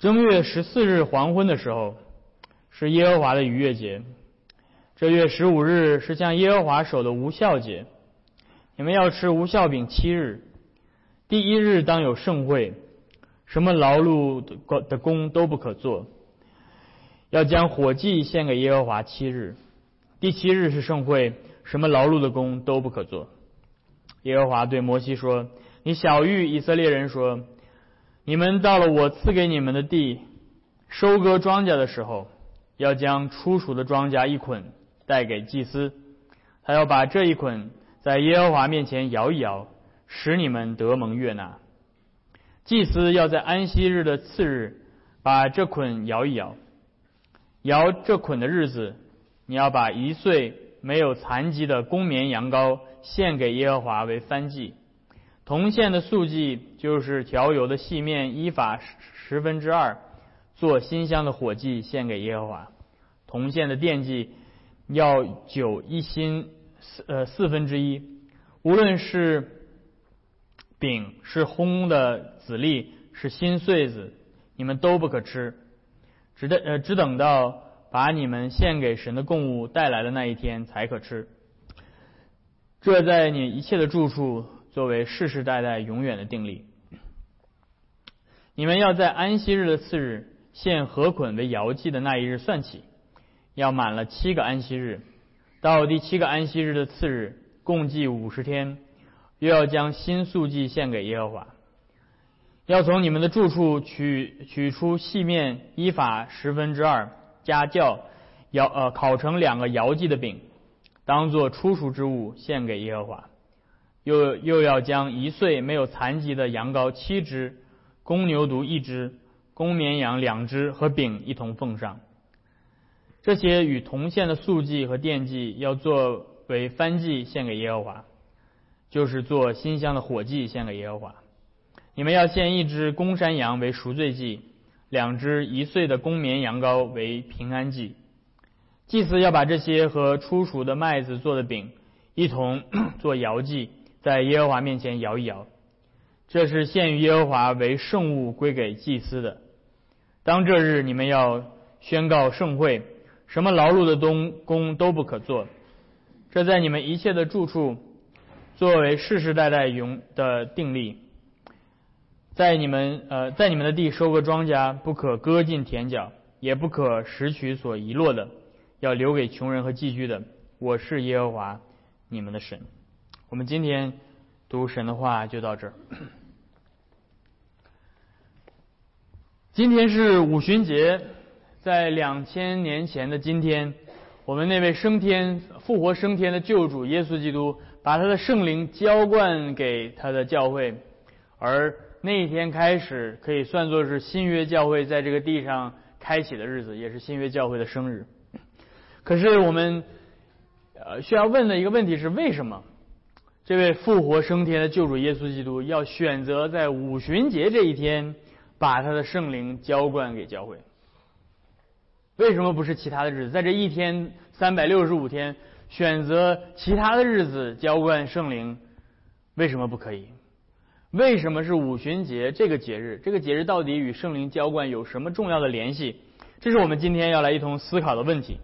正月十四日黄昏的时候，是耶和华的逾越节。这月十五日是向耶和华守的无孝节。你们要吃无孝饼七日。第一日当有盛会，什么劳碌的的工都不可做。要将火祭献给耶和华七日。第七日是盛会，什么劳碌的工都不可做。耶和华对摩西说：“你小谕以色列人说。”你们到了我赐给你们的地，收割庄稼的时候，要将初熟的庄稼一捆带给祭司，他要把这一捆在耶和华面前摇一摇，使你们得蒙悦纳。祭司要在安息日的次日把这捆摇一摇，摇这捆的日子，你要把一岁没有残疾的公绵羊羔献给耶和华为燔祭。铜线的素祭就是调油的细面依法十分之二，做新香的火祭献给耶和华。铜线的奠祭要酒一新四呃四分之一，无论是饼是烘的籽粒是新穗子，你们都不可吃，只等呃只等到把你们献给神的供物带来的那一天才可吃。这在你一切的住处。作为世世代代永远的定力，你们要在安息日的次日献禾捆为摇祭的那一日算起，要满了七个安息日，到第七个安息日的次日，共计五十天，又要将新素祭献给耶和华。要从你们的住处取取出细面依法十分之二，加酵摇呃烤成两个摇祭的饼，当做初熟之物献给耶和华。又又要将一岁没有残疾的羊羔七只，公牛犊一只，公绵羊两只和饼一同奉上。这些与铜线的素祭和奠祭要作为燔祭献给耶和华，就是做新香的火祭献给耶和华。你们要献一只公山羊为赎罪祭，两只一岁的公绵羊羔为平安祭。祭司要把这些和初熟的麦子做的饼一同 做摇祭。在耶和华面前摇一摇，这是献于耶和华为圣物归给祭司的。当这日，你们要宣告盛会，什么劳碌的东工都不可做。这在你们一切的住处，作为世世代代永的定例。在你们呃，在你们的地收割庄稼，不可割尽田角，也不可拾取所遗落的，要留给穷人和寄居的。我是耶和华你们的神。我们今天读神的话就到这儿。今天是五旬节，在两千年前的今天，我们那位升天、复活升天的救主耶稣基督，把他的圣灵浇灌给他的教会，而那一天开始，可以算作是新约教会在这个地上开启的日子，也是新约教会的生日。可是我们呃需要问的一个问题是：为什么？这位复活升天的救主耶稣基督要选择在五旬节这一天把他的圣灵浇灌给教会，为什么不是其他的日子？在这一天三百六十五天选择其他的日子浇灌圣灵，为什么不可以？为什么是五旬节这个节日？这个节日到底与圣灵浇灌有什么重要的联系？这是我们今天要来一同思考的问题。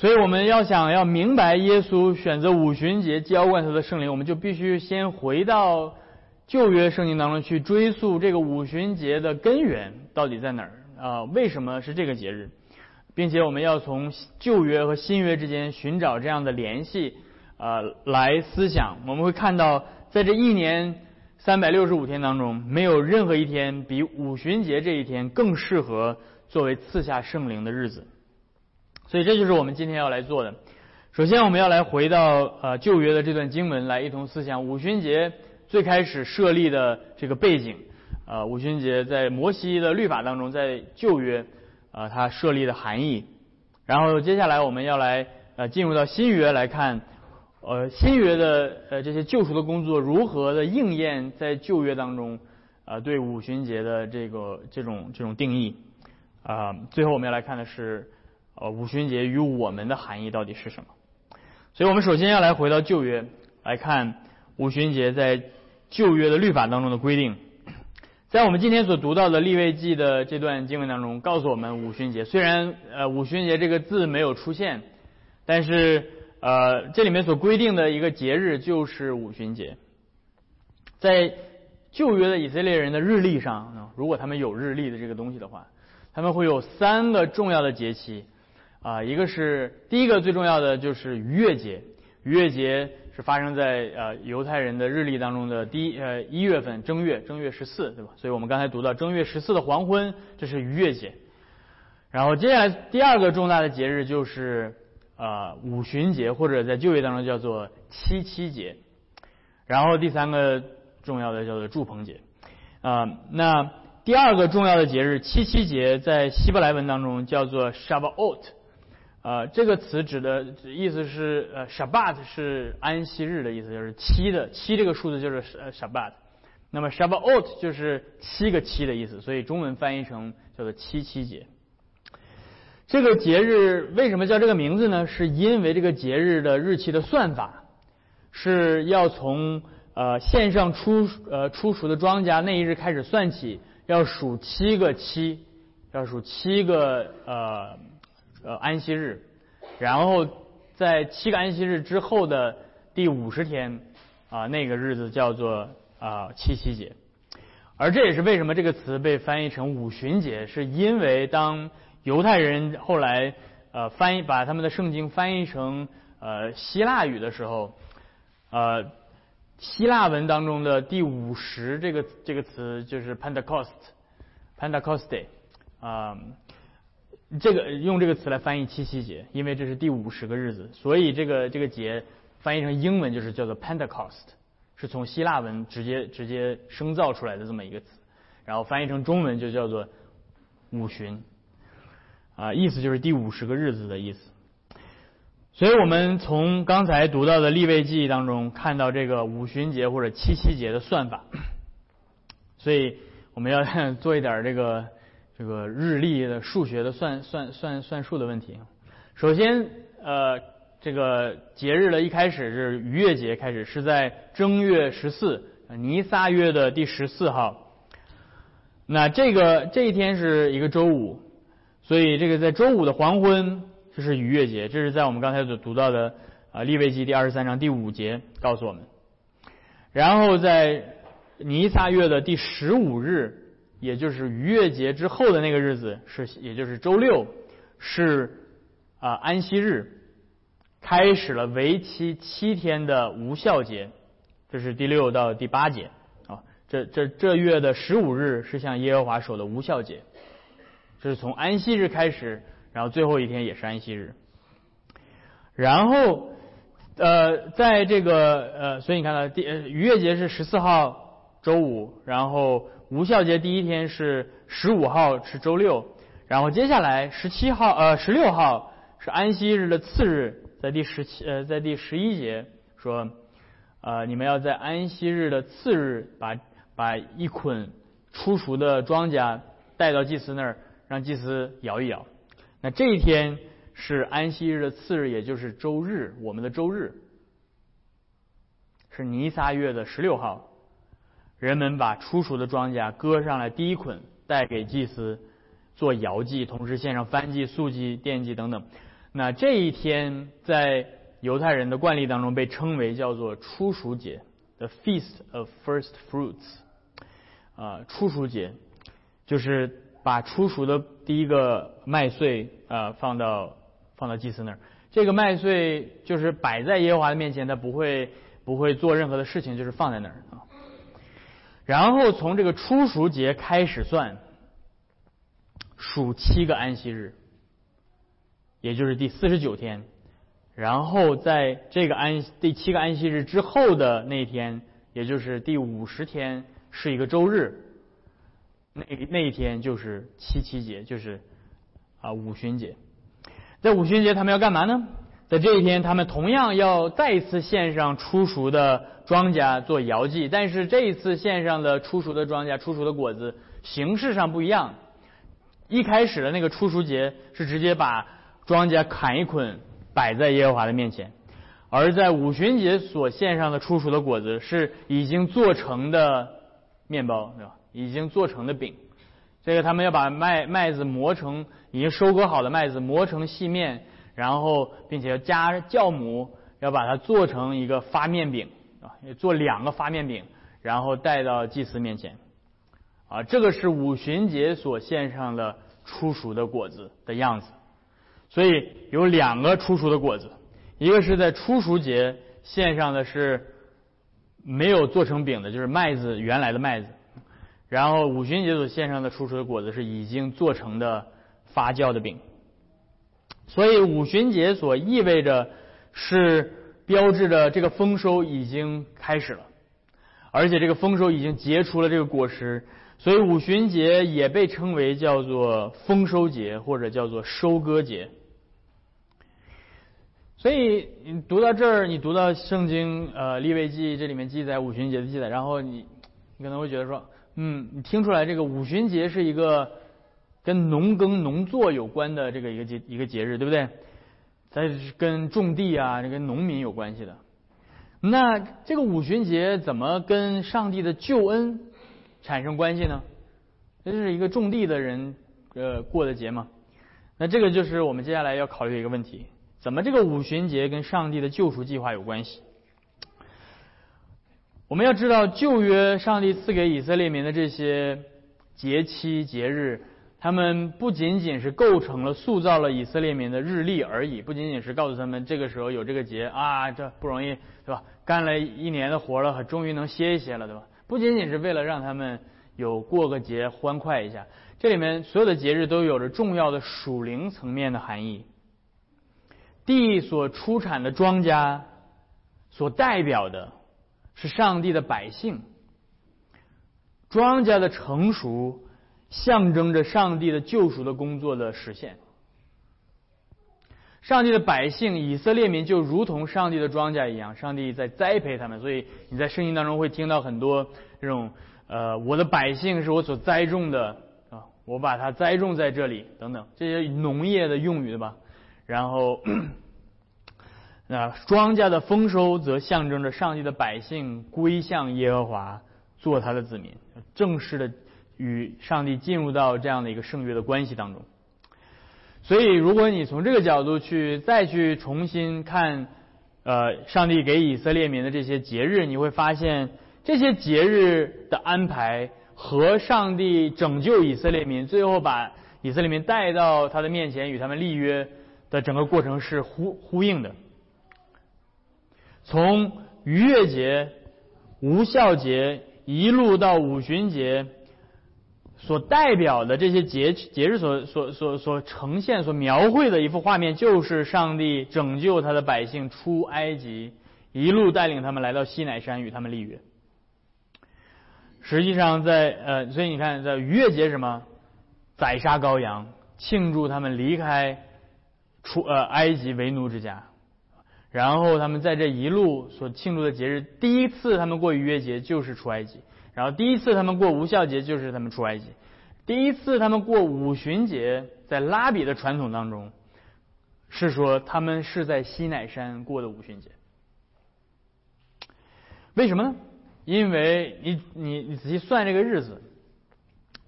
所以我们要想要明白耶稣选择五旬节浇灌他的圣灵，我们就必须先回到旧约圣经当中去追溯这个五旬节的根源到底在哪儿啊？为什么是这个节日？并且我们要从旧约和新约之间寻找这样的联系啊，来思想。我们会看到，在这一年三百六十五天当中，没有任何一天比五旬节这一天更适合作为赐下圣灵的日子。所以这就是我们今天要来做的。首先，我们要来回到呃旧约的这段经文，来一同思想五旬节最开始设立的这个背景。呃，五旬节在摩西的律法当中，在旧约啊，它设立的含义。然后接下来我们要来呃进入到新约来看，呃新约的呃这些救赎的工作如何的应验在旧约当中啊对五旬节的这个这种这种定义啊。最后我们要来看的是。呃，五旬节与我们的含义到底是什么？所以我们首先要来回到旧约来看五旬节在旧约的律法当中的规定。在我们今天所读到的立位记的这段经文当中，告诉我们五旬节。虽然呃五旬节这个字没有出现，但是呃这里面所规定的一个节日就是五旬节。在旧约的以色列人的日历上，如果他们有日历的这个东西的话，他们会有三个重要的节期啊，一个是第一个最重要的就是逾越节，逾越节。是发生在呃犹太人的日历当中的第一呃一月份正月正月十四对吧？所以我们刚才读到正月十四的黄昏，这是逾越节。然后接下来第二个重大的节日就是呃五旬节，或者在旧约当中叫做七七节。然后第三个重要的叫做祝棚节啊。那第二个重要的节日七七节在希伯来文当中叫做 Shavuot。呃，这个词指的意思是，呃，Shabbat 是安息日的意思，就是七的七这个数字就是呃 Shabbat。那么 Shavuot 就是七个七的意思，所以中文翻译成叫做七七节。这个节日为什么叫这个名字呢？是因为这个节日的日期的算法是要从呃线上出呃出熟的庄稼那一日开始算起，要数七个七，要数七个呃。呃，安息日，然后在七个安息日之后的第五十天啊，那个日子叫做啊七夕节，而这也是为什么这个词被翻译成五旬节，是因为当犹太人后来呃翻译把他们的圣经翻译成呃希腊语的时候，呃希腊文当中的第五十这个这个词就是 Pentecost，Pentecoste 啊。这个用这个词来翻译七夕节，因为这是第五十个日子，所以这个这个节翻译成英文就是叫做 Pentecost，是从希腊文直接直接生造出来的这么一个词，然后翻译成中文就叫做五旬，啊，意思就是第五十个日子的意思。所以我们从刚才读到的立位记当中看到这个五旬节或者七夕节的算法，所以我们要做一点这个。这个日历的数学的算算算算数的问题。首先，呃，这个节日的一开始是逾越节开始，是在正月十四，尼撒月的第十四号。那这个这一天是一个周五，所以这个在周五的黄昏，这是逾越节。这是在我们刚才所读到的啊利未记第二十三章第五节告诉我们。然后在尼撒月的第十五日。也就是逾越节之后的那个日子是，也就是周六，是啊安息日，开始了为期七天的无效节，这是第六到第八节啊。这这这月的十五日是向耶和华守的无效节，这是从安息日开始，然后最后一天也是安息日。然后呃，在这个呃，所以你看到第逾越节是十四号周五，然后。无效节第一天是十五号是周六，然后接下来十七号呃十六号是安息日的次日，在第十七呃在第十一节说，呃你们要在安息日的次日把把一捆出熟的庄稼带到祭司那儿，让祭司摇一摇。那这一天是安息日的次日，也就是周日，我们的周日是尼撒月的十六号。人们把出熟的庄稼割上来第一捆，带给祭司做摇祭，同时献上燔祭、素祭、奠祭等等。那这一天在犹太人的惯例当中被称为叫做初熟节，the feast of first fruits。啊，初熟节就是把初熟的第一个麦穗啊放到放到祭司那儿。这个麦穗就是摆在耶和华的面前，他不会不会做任何的事情，就是放在那儿。然后从这个初熟节开始算，数七个安息日，也就是第四十九天。然后在这个安第七个安息日之后的那天，也就是第五十天，是一个周日。那那一天就是七七节，就是啊五旬节。在五旬节，他们要干嘛呢？在这一天，他们同样要再一次献上初熟的庄稼做摇祭，但是这一次献上的初熟的庄稼、初熟的果子形式上不一样。一开始的那个初熟节是直接把庄稼砍一捆摆在耶和华的面前，而在五旬节所献上的初熟的果子是已经做成的面包，对吧？已经做成的饼。这个他们要把麦麦子磨成已经收割好的麦子磨成细面，然后并且要加酵母，要把它做成一个发面饼啊，做两个发面饼，然后带到祭司面前。啊，这个是五旬节所献上的初熟的果子的样子。所以有两个初熟的果子，一个是在初熟节献上的是没有做成饼的，就是麦子原来的麦子。然后五旬节所献上的初熟的果子是已经做成的发酵的饼，所以五旬节所意味着是标志着这个丰收已经开始了，而且这个丰收已经结出了这个果实，所以五旬节也被称为叫做丰收节或者叫做收割节。所以你读到这儿，你读到圣经呃利未记这里面记载五旬节的记载，然后你你可能会觉得说。嗯，你听出来这个五旬节是一个跟农耕农作有关的这个一个节一个节日，对不对？它跟种地啊，这跟农民有关系的。那这个五旬节怎么跟上帝的救恩产生关系呢？这是一个种地的人呃过的节嘛？那这个就是我们接下来要考虑的一个问题：怎么这个五旬节跟上帝的救赎计划有关系？我们要知道，旧约上帝赐给以色列民的这些节期节日，他们不仅仅是构成了塑造了以色列民的日历而已，不仅仅是告诉他们这个时候有这个节啊，这不容易，对吧？干了一年的活了，终于能歇一歇了，对吧？不仅仅是为了让他们有过个节欢快一下，这里面所有的节日都有着重要的属灵层面的含义。地所出产的庄稼所代表的。是上帝的百姓，庄稼的成熟象征着上帝的救赎的工作的实现。上帝的百姓以色列民就如同上帝的庄稼一样，上帝在栽培他们。所以你在圣经当中会听到很多这种呃，我的百姓是我所栽种的啊，我把它栽种在这里等等这些农业的用语对吧？然后。那庄稼的丰收，则象征着上帝的百姓归向耶和华，做他的子民，正式的与上帝进入到这样的一个圣约的关系当中。所以，如果你从这个角度去再去重新看，呃，上帝给以色列民的这些节日，你会发现这些节日的安排和上帝拯救以色列民，最后把以色列民带到他的面前与他们立约的整个过程是呼呼应的。从逾越节、无效节一路到五旬节，所代表的这些节节日所所所所呈现、所描绘的一幅画面，就是上帝拯救他的百姓出埃及，一路带领他们来到西乃山与他们立约。实际上，在呃，所以你看，在逾越节什么，宰杀羔羊，庆祝他们离开出呃埃及为奴之家。然后他们在这一路所庆祝的节日，第一次他们过逾越节就是出埃及，然后第一次他们过无效节就是他们出埃及，第一次他们过五旬节，在拉比的传统当中，是说他们是在西乃山过的五旬节。为什么呢？因为你你你仔细算这个日子，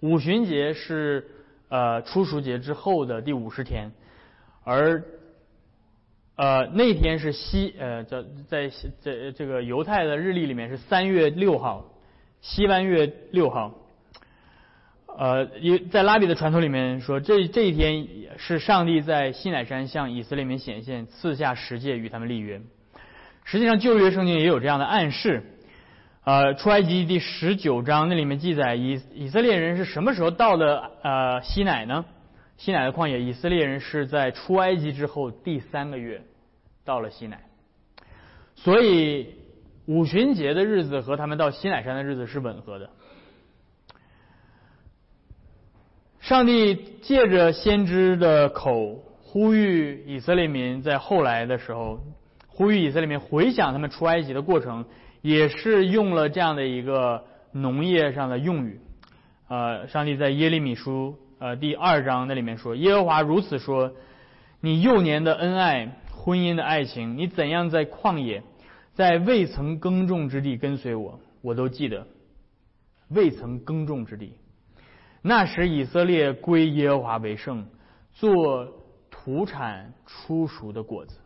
五旬节是呃初熟节之后的第五十天，而。呃，那天是西呃，在在在这个犹太的日历里面是三月六号，西湾月六号。呃，因在拉比的传统里面说，这这一天是上帝在西乃山向以色列民显现，赐下十诫与他们立约。实际上旧约圣经也有这样的暗示。呃，出埃及第十九章那里面记载，以以色列人是什么时候到了呃西乃呢？西乃的旷野，以色列人是在出埃及之后第三个月到了西乃，所以五旬节的日子和他们到西乃山的日子是吻合的。上帝借着先知的口呼吁以色列民，在后来的时候呼吁以色列民回想他们出埃及的过程，也是用了这样的一个农业上的用语。呃，上帝在耶利米书。呃，第二章那里面说，耶和华如此说：你幼年的恩爱，婚姻的爱情，你怎样在旷野，在未曾耕种之地跟随我，我都记得。未曾耕种之地。那时以色列归耶和华为圣，做土产出熟的果子。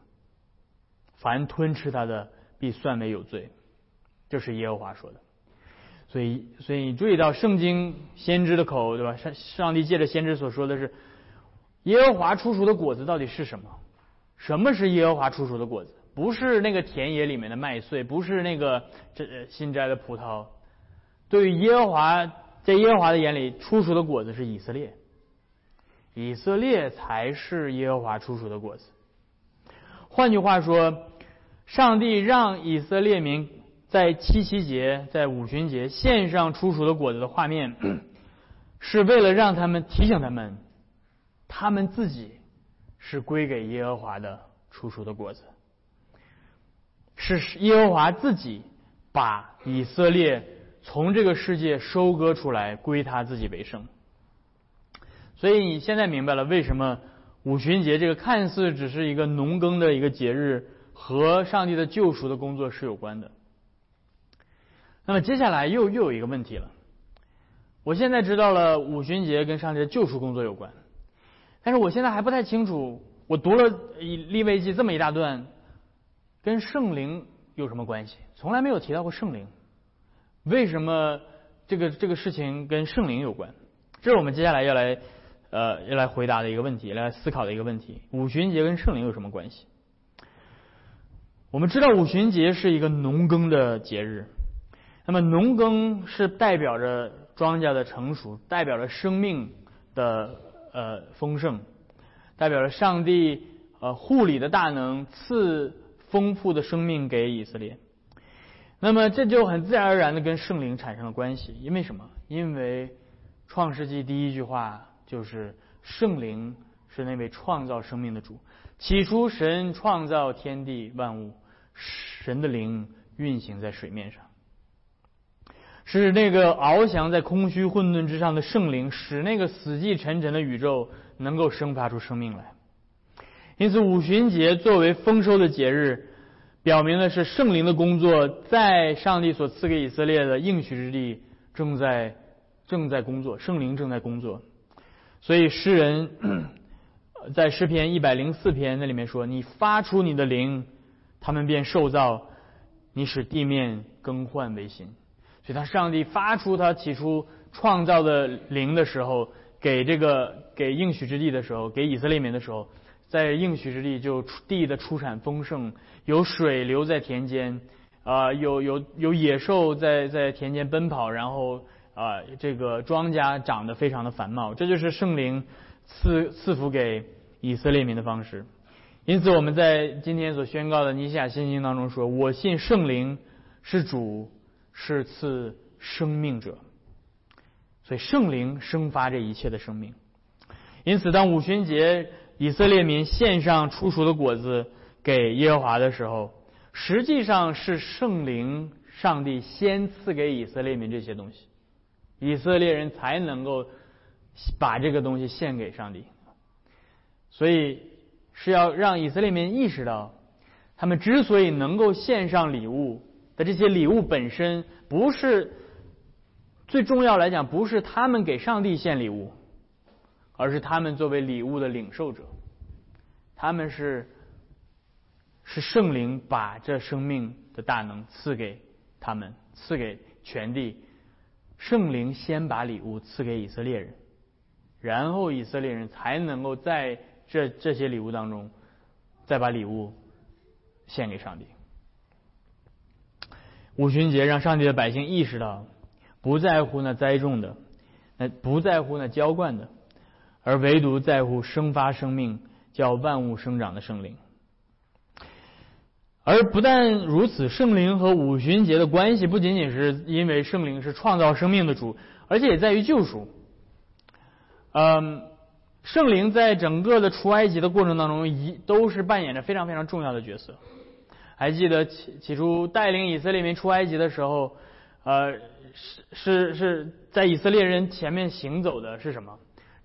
凡吞吃它的，必算为有罪。这是耶和华说的。所以，所以你注意到圣经先知的口，对吧？上上帝借着先知所说的是，耶和华出熟的果子到底是什么？什么是耶和华出熟的果子？不是那个田野里面的麦穗，不是那个这新摘的葡萄。对于耶和华，在耶和华的眼里，出熟的果子是以色列，以色列才是耶和华出熟的果子。换句话说，上帝让以色列民。在七夕节、在五旬节献上出熟的果子的画面，是为了让他们提醒他们，他们自己是归给耶和华的出熟的果子，是耶和华自己把以色列从这个世界收割出来，归他自己为圣。所以你现在明白了为什么五旬节这个看似只是一个农耕的一个节日，和上帝的救赎的工作是有关的。那么接下来又又有一个问题了，我现在知道了五旬节跟上帝的救赎工作有关，但是我现在还不太清楚，我读了利未记这么一大段，跟圣灵有什么关系？从来没有提到过圣灵，为什么这个这个事情跟圣灵有关？这是我们接下来要来呃要来回答的一个问题，来思考的一个问题：五旬节跟圣灵有什么关系？我们知道五旬节是一个农耕的节日。那么农耕是代表着庄稼的成熟，代表着生命的呃丰盛，代表着上帝呃护理的大能，赐丰富的生命给以色列。那么这就很自然而然的跟圣灵产生了关系，因为什么？因为创世纪第一句话就是圣灵是那位创造生命的主。起初神创造天地万物，神的灵运行在水面上。是那个翱翔在空虚混沌之上的圣灵，使那个死寂沉沉的宇宙能够生发出生命来。因此，五旬节作为丰收的节日，表明的是圣灵的工作在上帝所赐给以色列的应许之地正在正在工作，圣灵正在工作。所以，诗人在诗篇一百零四篇那里面说：“你发出你的灵，他们便受造；你使地面更换为新。”所以，他上帝发出他起初创造的灵的时候，给这个给应许之地的时候，给以色列民的时候，在应许之地就地的出产丰盛，有水流在田间，啊，有有有野兽在在田间奔跑，然后啊，这个庄稼长得非常的繁茂，这就是圣灵赐赐福给以色列民的方式。因此，我们在今天所宣告的尼西亚信经当中说：“我信圣灵是主。”是赐生命者，所以圣灵生发这一切的生命。因此，当五旬节以色列民献上出熟的果子给耶和华的时候，实际上是圣灵上帝先赐给以色列民这些东西，以色列人才能够把这个东西献给上帝。所以是要让以色列民意识到，他们之所以能够献上礼物。的这些礼物本身不是最重要来讲，不是他们给上帝献礼物，而是他们作为礼物的领受者，他们是是圣灵把这生命的大能赐给他们，赐给全地。圣灵先把礼物赐给以色列人，然后以色列人才能够在这这些礼物当中再把礼物献给上帝。五旬节让上帝的百姓意识到，不在乎那栽种的，那不在乎那浇灌的，而唯独在乎生发生命、叫万物生长的圣灵。而不但如此，圣灵和五旬节的关系不仅仅是因为圣灵是创造生命的主，而且也在于救赎。嗯，圣灵在整个的出埃及的过程当中，一都是扮演着非常非常重要的角色。还记得起起初带领以色列民出埃及的时候，呃，是是是在以色列人前面行走的是什么？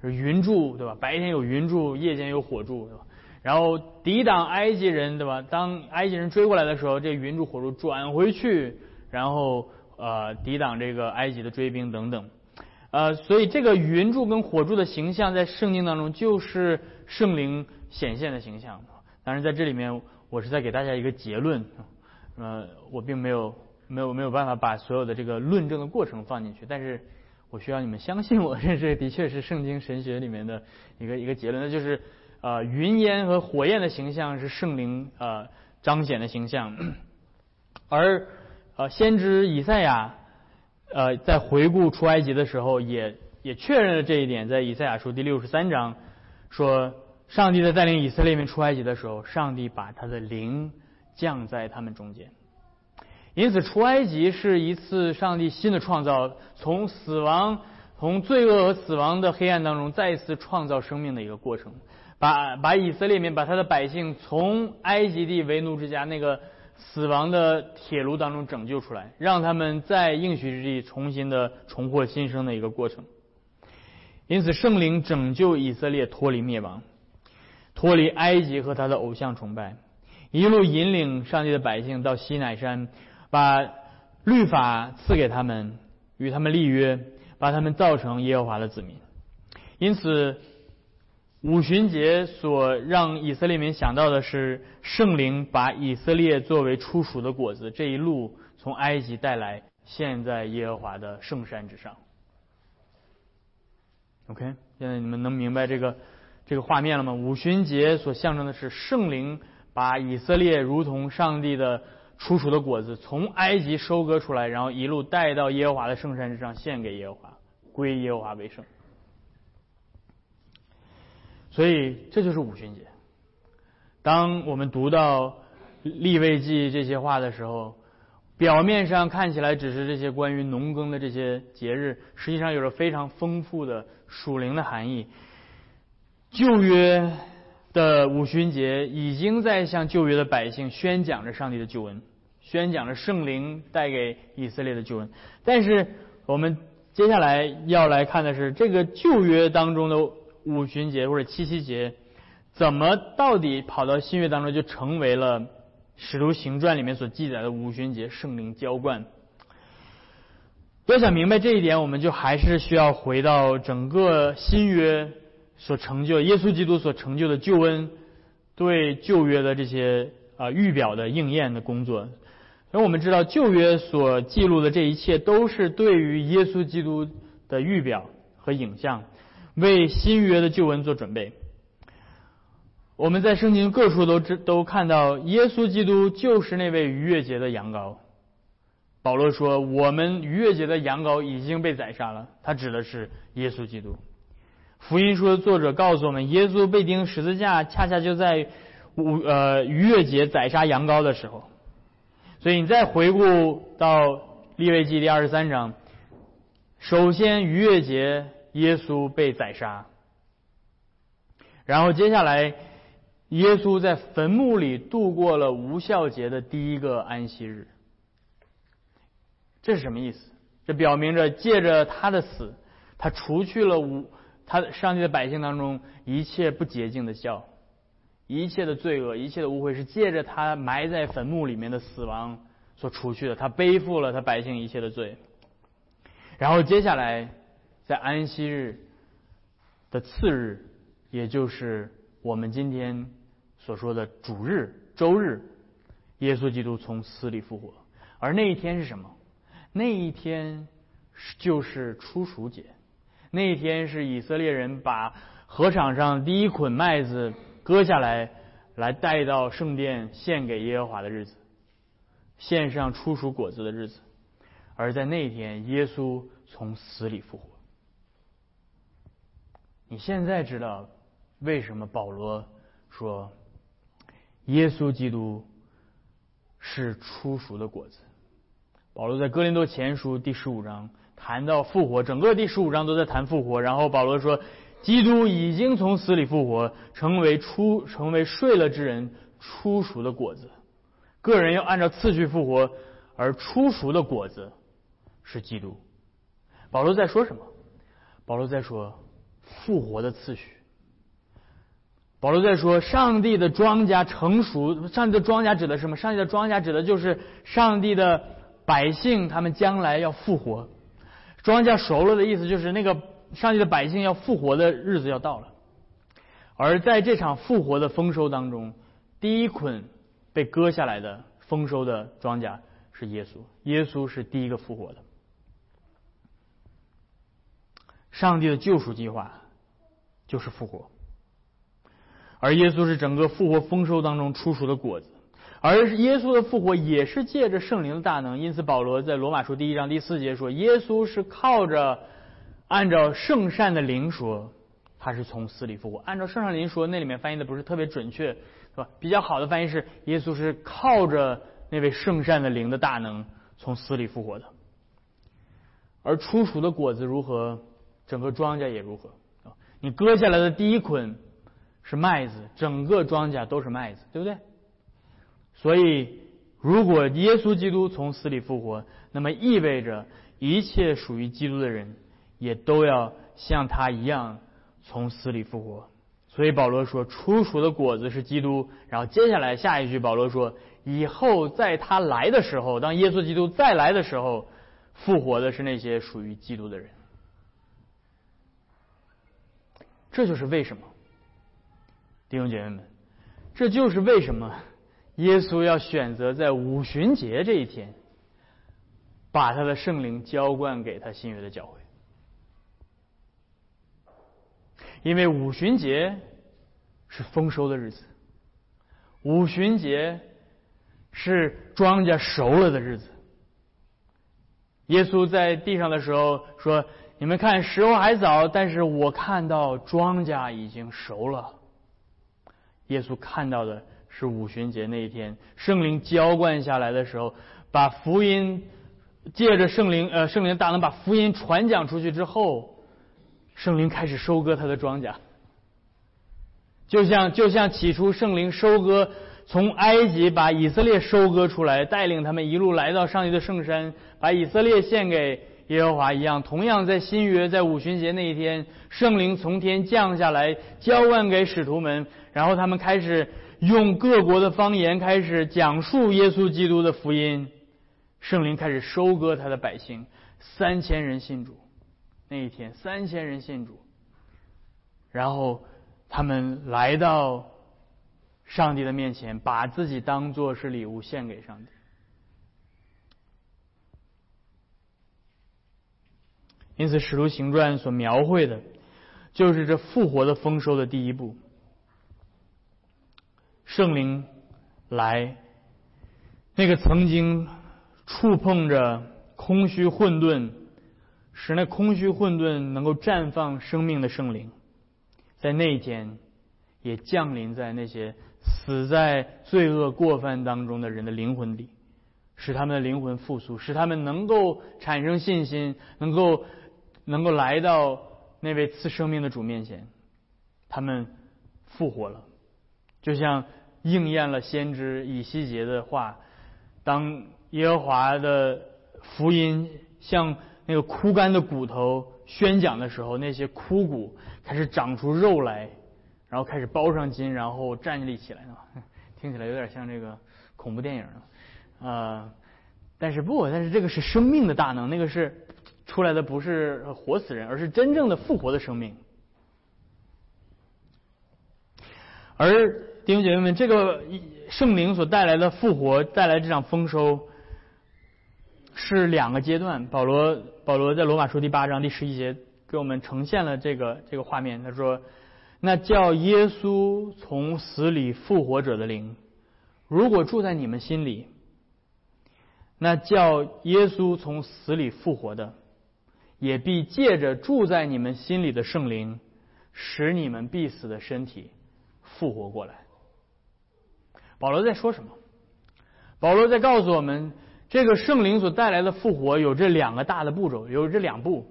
云柱，对吧？白天有云柱，夜间有火柱，对吧？然后抵挡埃及人，对吧？当埃及人追过来的时候，这云柱火柱转回去，然后呃抵挡这个埃及的追兵等等。呃，所以这个云柱跟火柱的形象在圣经当中就是圣灵显现的形象。当然，在这里面我是在给大家一个结论，呃，我并没有没有没有办法把所有的这个论证的过程放进去，但是我需要你们相信我，这这的确是圣经神学里面的一个一个结论，那就是呃云烟和火焰的形象是圣灵呃彰显的形象，而呃先知以赛亚。呃，在回顾出埃及的时候，也也确认了这一点。在以赛亚书第六十三章说，上帝在带领以色列民出埃及的时候，上帝把他的灵降在他们中间。因此，出埃及是一次上帝新的创造，从死亡、从罪恶和死亡的黑暗当中再一次创造生命的一个过程，把把以色列民、把他的百姓从埃及地为奴之家那个。死亡的铁炉当中拯救出来，让他们在应许之地重新的重获新生的一个过程。因此，圣灵拯救以色列脱离灭亡，脱离埃及和他的偶像崇拜，一路引领上帝的百姓到西乃山，把律法赐给他们，与他们立约，把他们造成耶和华的子民。因此。五旬节所让以色列民想到的是，圣灵把以色列作为初熟的果子，这一路从埃及带来，现在耶和华的圣山之上。OK，现在你们能明白这个这个画面了吗？五旬节所象征的是圣灵把以色列如同上帝的楚楚的果子，从埃及收割出来，然后一路带到耶和华的圣山之上，献给耶和华，归耶和华为圣。所以这就是五旬节。当我们读到立位记这些话的时候，表面上看起来只是这些关于农耕的这些节日，实际上有着非常丰富的属灵的含义。旧约的五旬节已经在向旧约的百姓宣讲着上帝的救恩，宣讲着圣灵带给以色列的救恩。但是我们接下来要来看的是这个旧约当中的。五旬节或者七夕节，怎么到底跑到新约当中就成为了使徒行传里面所记载的五旬节圣灵浇灌？要想明白这一点，我们就还是需要回到整个新约所成就、耶稣基督所成就的救恩对旧约的这些啊预表的应验的工作。因为我们知道旧约所记录的这一切都是对于耶稣基督的预表和影像。为新约的救恩做准备。我们在圣经各处都知都看到，耶稣基督就是那位逾越节的羊羔。保罗说：“我们逾越节的羊羔已经被宰杀了。”他指的是耶稣基督。福音书的作者告诉我们，耶稣被钉十字架，恰恰就在五呃逾越节宰杀羊羔的时候。所以你再回顾到利未记第二十三章，首先逾越节。耶稣被宰杀，然后接下来，耶稣在坟墓里度过了无孝节的第一个安息日。这是什么意思？这表明着借着他的死，他除去了无他上帝的百姓当中一切不洁净的笑，一切的罪恶，一切的污秽，是借着他埋在坟墓里面的死亡所除去的。他背负了他百姓一切的罪。然后接下来。在安息日的次日，也就是我们今天所说的主日周日，耶稣基督从死里复活。而那一天是什么？那一天就是初熟节。那天是以色列人把禾场上第一捆麦子割下来，来带到圣殿献给耶和华的日子，献上初熟果子的日子。而在那天，耶稣从死里复活。你现在知道为什么保罗说耶稣基督是初熟的果子？保罗在哥林多前书第十五章谈到复活，整个第十五章都在谈复活。然后保罗说，基督已经从死里复活，成为出成为睡了之人初熟的果子。个人要按照次序复活，而初熟的果子是基督。保罗在说什么？保罗在说。复活的次序。保罗在说，上帝的庄稼成熟，上帝的庄稼指的是什么？上帝的庄稼指的就是上帝的百姓他们将来要复活，庄稼熟了的意思就是那个上帝的百姓要复活的日子要到了。而在这场复活的丰收当中，第一捆被割下来的丰收的庄稼是耶稣，耶稣是第一个复活的。上帝的救赎计划就是复活，而耶稣是整个复活丰收当中出熟的果子，而耶稣的复活也是借着圣灵的大能。因此，保罗在罗马书第一章第四节说：“耶稣是靠着按照圣善的灵说。”他是从死里复活。按照圣善灵说，那里面翻译的不是特别准确，是吧？比较好的翻译是，耶稣是靠着那位圣善的灵的大能从死里复活的。而出熟的果子如何，整个庄稼也如何。你割下来的第一捆是麦子，整个庄稼都是麦子，对不对？所以，如果耶稣基督从死里复活，那么意味着一切属于基督的人也都要像他一样。从死里复活，所以保罗说出熟的果子是基督。然后接下来下一句，保罗说以后在他来的时候，当耶稣基督再来的时候，复活的是那些属于基督的人。这就是为什么，弟兄姐妹们，这就是为什么耶稣要选择在五旬节这一天，把他的圣灵浇灌给他新约的教会。因为五旬节是丰收的日子，五旬节是庄稼熟了的日子。耶稣在地上的时候说：“你们看，时候还早，但是我看到庄稼已经熟了。”耶稣看到的是五旬节那一天，圣灵浇灌下来的时候，把福音借着圣灵，呃，圣灵大能把福音传讲出去之后。圣灵开始收割他的庄稼，就像就像起初圣灵收割从埃及把以色列收割出来，带领他们一路来到上帝的圣山，把以色列献给耶和华一样。同样在新约在五旬节那一天，圣灵从天降下来，交换给使徒们，然后他们开始用各国的方言开始讲述耶稣基督的福音。圣灵开始收割他的百姓，三千人信主。那一天，三千人信主，然后他们来到上帝的面前，把自己当做是礼物献给上帝。因此，《使徒行传》所描绘的，就是这复活的丰收的第一步。圣灵来，那个曾经触碰着空虚混沌。使那空虚混沌能够绽放生命的圣灵，在那一天也降临在那些死在罪恶过犯当中的人的灵魂里，使他们的灵魂复苏，使他们能够产生信心，能够能够来到那位赐生命的主面前，他们复活了，就像应验了先知以西结的话，当耶和华的福音向。那个枯干的骨头宣讲的时候，那些枯骨开始长出肉来，然后开始包上筋，然后站立起来了。听起来有点像这个恐怖电影啊！但是不，但是这个是生命的大能，那个是出来的不是活死人，而是真正的复活的生命。而弟兄姐妹们，这个圣灵所带来的复活，带来这场丰收。是两个阶段。保罗保罗在罗马书第八章第十一节给我们呈现了这个这个画面。他说：“那叫耶稣从死里复活者的灵，如果住在你们心里，那叫耶稣从死里复活的，也必借着住在你们心里的圣灵，使你们必死的身体复活过来。”保罗在说什么？保罗在告诉我们。这个圣灵所带来的复活有这两个大的步骤，有这两步。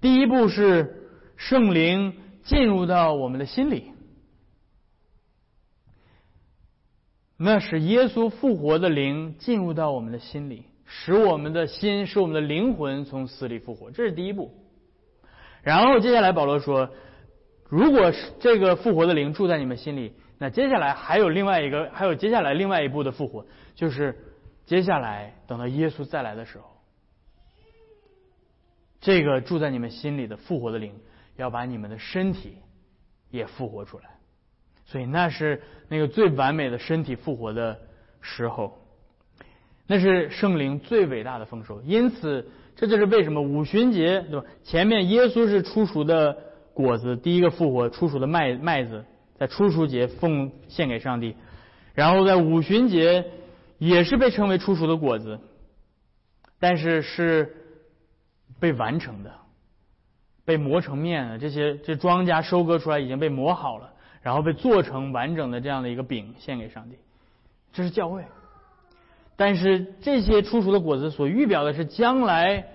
第一步是圣灵进入到我们的心里，那是耶稣复活的灵进入到我们的心里，使我们的心，使我们的灵魂从死里复活，这是第一步。然后接下来保罗说，如果是这个复活的灵住在你们心里，那接下来还有另外一个，还有接下来另外一步的复活，就是。接下来等到耶稣再来的时候，这个住在你们心里的复活的灵，要把你们的身体也复活出来。所以那是那个最完美的身体复活的时候，那是圣灵最伟大的丰收。因此，这就是为什么五旬节对吧？前面耶稣是初熟的果子，第一个复活，初熟的麦麦子，在初熟节奉献给上帝，然后在五旬节也是被称为初熟的果子，但是是被完成的，被磨成面的这些这庄稼收割出来已经被磨好了。然后被做成完整的这样的一个饼献给上帝，这是教会。但是这些出熟的果子所预表的是将来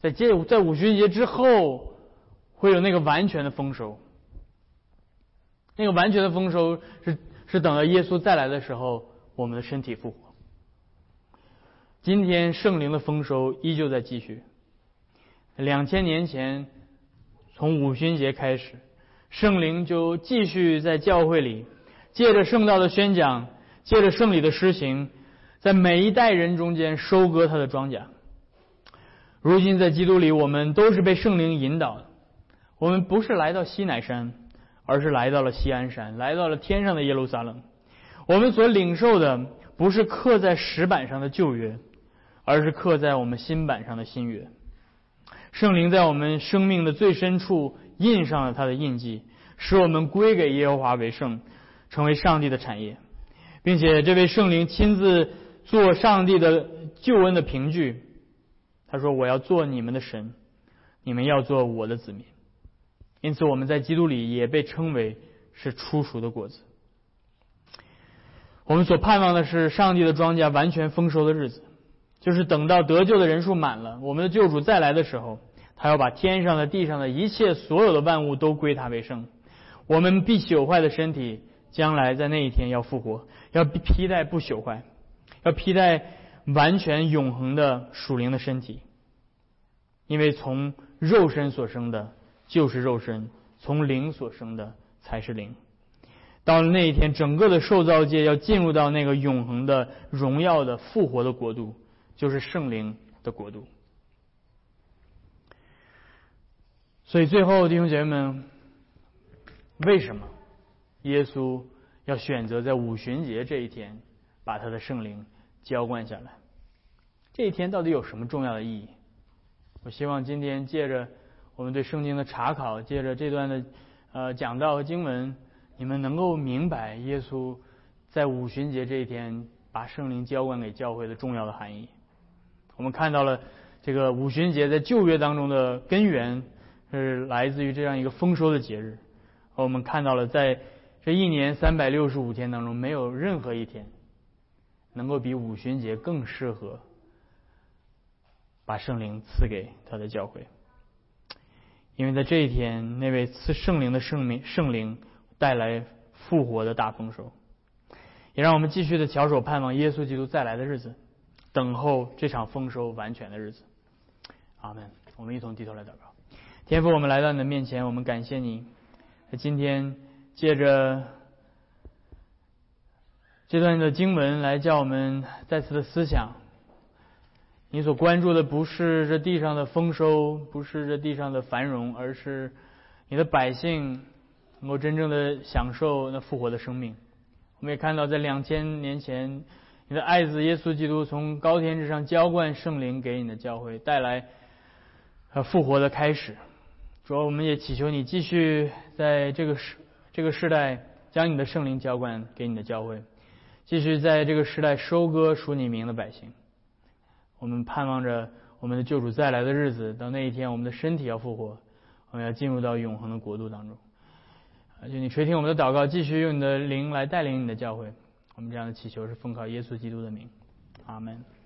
在接在五旬节之后会有那个完全的丰收。那个完全的丰收是是等到耶稣再来的时候，我们的身体复活。今天圣灵的丰收依旧在继续。两千年前，从五旬节开始。圣灵就继续在教会里，借着圣道的宣讲，借着圣礼的施行，在每一代人中间收割他的庄稼。如今在基督里，我们都是被圣灵引导的。我们不是来到西乃山，而是来到了西安山，来到了天上的耶路撒冷。我们所领受的不是刻在石板上的旧约，而是刻在我们心板上的新约。圣灵在我们生命的最深处。印上了他的印记，使我们归给耶和华为圣，成为上帝的产业，并且这位圣灵亲自做上帝的救恩的凭据。他说：“我要做你们的神，你们要做我的子民。”因此，我们在基督里也被称为是初熟的果子。我们所盼望的是上帝的庄稼完全丰收的日子，就是等到得救的人数满了，我们的救主再来的时候。他要把天上的、地上的一切所有的万物都归他为圣。我们必朽坏的身体，将来在那一天要复活，要披戴不朽坏，要披戴完全永恒的属灵的身体。因为从肉身所生的，就是肉身；从灵所生的，才是灵。到了那一天，整个的受造界要进入到那个永恒的、荣耀的、复活的国度，就是圣灵的国度。所以最后，弟兄姐妹们，为什么耶稣要选择在五旬节这一天把他的圣灵浇灌下来？这一天到底有什么重要的意义？我希望今天借着我们对圣经的查考，借着这段的呃讲道和经文，你们能够明白耶稣在五旬节这一天把圣灵浇灌给教会的重要的含义。我们看到了这个五旬节在旧约当中的根源。是来自于这样一个丰收的节日，我们看到了在这一年三百六十五天当中，没有任何一天能够比五旬节更适合把圣灵赐给他的教会，因为在这一天，那位赐圣灵的圣灵圣灵带来复活的大丰收，也让我们继续的翘首盼望耶稣基督再来的日子，等候这场丰收完全的日子。阿门。我们一同低头来祷告。天父，我们来到你的面前，我们感谢你。今天借着这段的经文来叫我们再次的思想，你所关注的不是这地上的丰收，不是这地上的繁荣，而是你的百姓能够真正的享受那复活的生命。我们也看到，在两千年前，你的爱子耶稣基督从高天之上浇灌圣灵给你的教会，带来复活的开始。主要，我们也祈求你继续在这个时这个时代将你的圣灵浇灌给你的教会，继续在这个时代收割属你名的百姓。我们盼望着我们的救主再来的日子，到那一天，我们的身体要复活，我们要进入到永恒的国度当中。就你垂听我们的祷告，继续用你的灵来带领你的教会。我们这样的祈求是奉靠耶稣基督的名，阿门。